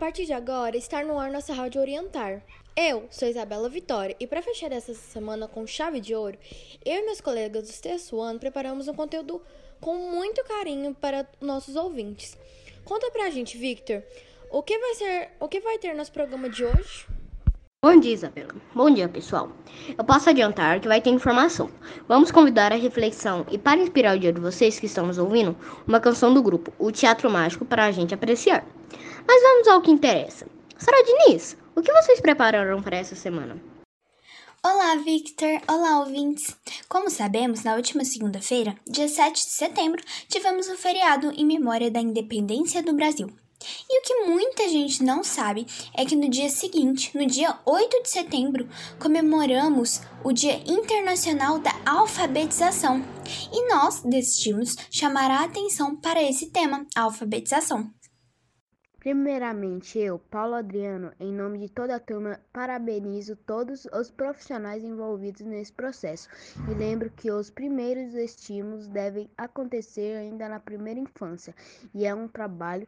partir de agora, está no ar nossa Rádio Orientar. Eu sou Isabela Vitória e para fechar essa semana com chave de ouro, eu e meus colegas do sexto ano preparamos um conteúdo com muito carinho para nossos ouvintes. Conta pra gente, Victor, o que vai ser, o que vai ter nosso programa de hoje? Bom dia, Isabela. Bom dia, pessoal. Eu posso adiantar que vai ter informação. Vamos convidar a reflexão e, para inspirar o dia de vocês que estão nos ouvindo, uma canção do grupo, o Teatro Mágico, para a gente apreciar. Mas vamos ao que interessa. Sara Diniz, o que vocês prepararam para essa semana? Olá, Victor! Olá, ouvintes! Como sabemos, na última segunda-feira, dia 7 de setembro, tivemos o um feriado em memória da independência do Brasil. E o que muita gente não sabe é que no dia seguinte, no dia 8 de setembro, comemoramos o Dia Internacional da Alfabetização. E nós decidimos chamar a atenção para esse tema, a alfabetização. Primeiramente, eu, Paulo Adriano, em nome de toda a turma, parabenizo todos os profissionais envolvidos nesse processo e lembro que os primeiros estímulos devem acontecer ainda na primeira infância e é um trabalho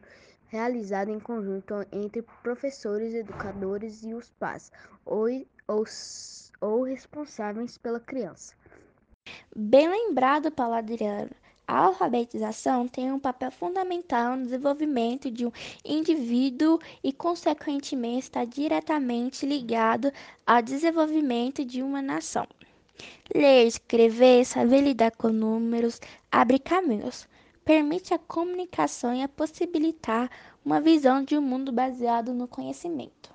realizado em conjunto entre professores, educadores e os pais, ou, ou, ou responsáveis pela criança. Bem lembrado, Paulo Adriano. A alfabetização tem um papel fundamental no desenvolvimento de um indivíduo e, consequentemente, está diretamente ligado ao desenvolvimento de uma nação. Ler, escrever, saber lidar com números abre caminhos permite a comunicação e a possibilitar uma visão de um mundo baseado no conhecimento.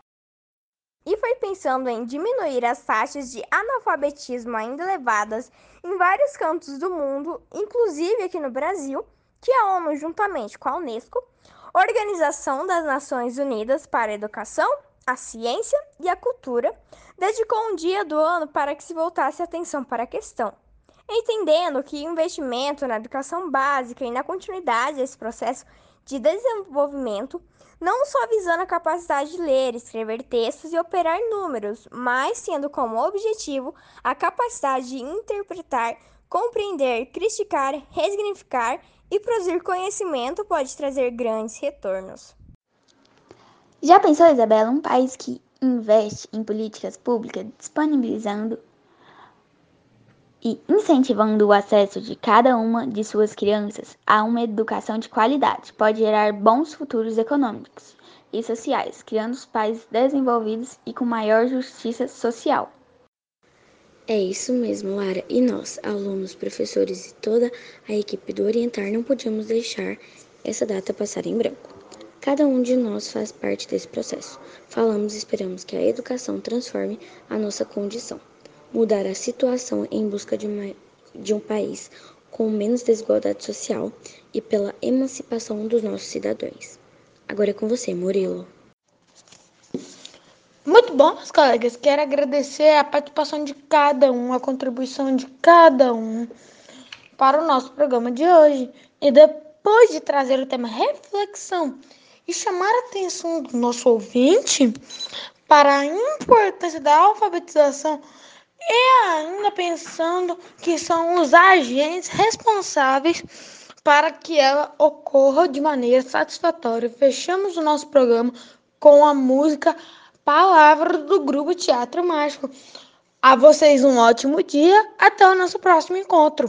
E foi pensando em diminuir as taxas de analfabetismo ainda elevadas em vários cantos do mundo, inclusive aqui no Brasil, que a ONU, juntamente com a Unesco, Organização das Nações Unidas para a Educação, a Ciência e a Cultura, dedicou um dia do ano para que se voltasse atenção para a questão entendendo que investimento na educação básica e na continuidade desse processo de desenvolvimento, não só visando a capacidade de ler, escrever textos e operar números, mas tendo como objetivo a capacidade de interpretar, compreender, criticar, resignificar e produzir conhecimento pode trazer grandes retornos. Já pensou, Isabela, um país que investe em políticas públicas disponibilizando e incentivando o acesso de cada uma de suas crianças a uma educação de qualidade, pode gerar bons futuros econômicos e sociais, criando os pais desenvolvidos e com maior justiça social. É isso mesmo, Lara. E nós, alunos, professores e toda a equipe do Orientar, não podíamos deixar essa data passar em branco. Cada um de nós faz parte desse processo. Falamos e esperamos que a educação transforme a nossa condição mudar a situação em busca de, uma, de um país com menos desigualdade social e pela emancipação dos nossos cidadãos. Agora é com você, Murilo. Muito bom, meus colegas. Quero agradecer a participação de cada um, a contribuição de cada um para o nosso programa de hoje. E depois de trazer o tema reflexão e chamar a atenção do nosso ouvinte para a importância da alfabetização e ainda pensando que são os agentes responsáveis para que ela ocorra de maneira satisfatória. Fechamos o nosso programa com a música Palavra do grupo Teatro Mágico. A vocês um ótimo dia, até o nosso próximo encontro.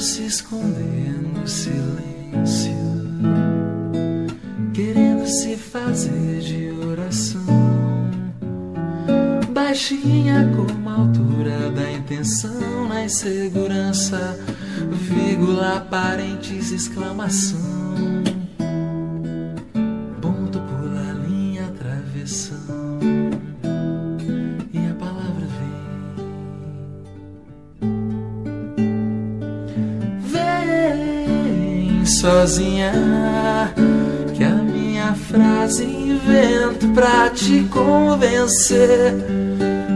guarda na pochão. baixinha como a altura da intenção na insegurança vírgula, parênteses, exclamação. Sozinha, que a minha frase invento pra te convencer.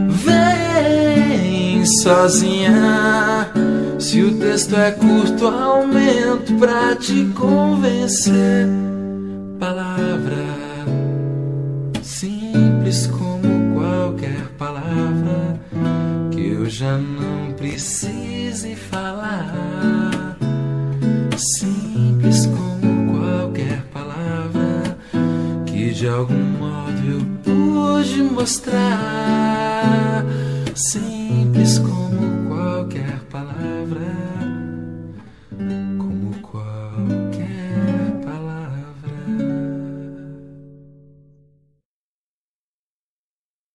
Vem sozinha. Se o texto é curto, aumento pra te convencer. Palavra simples como qualquer palavra que eu já não precise falar. De algum modo eu pude mostrar. Simples como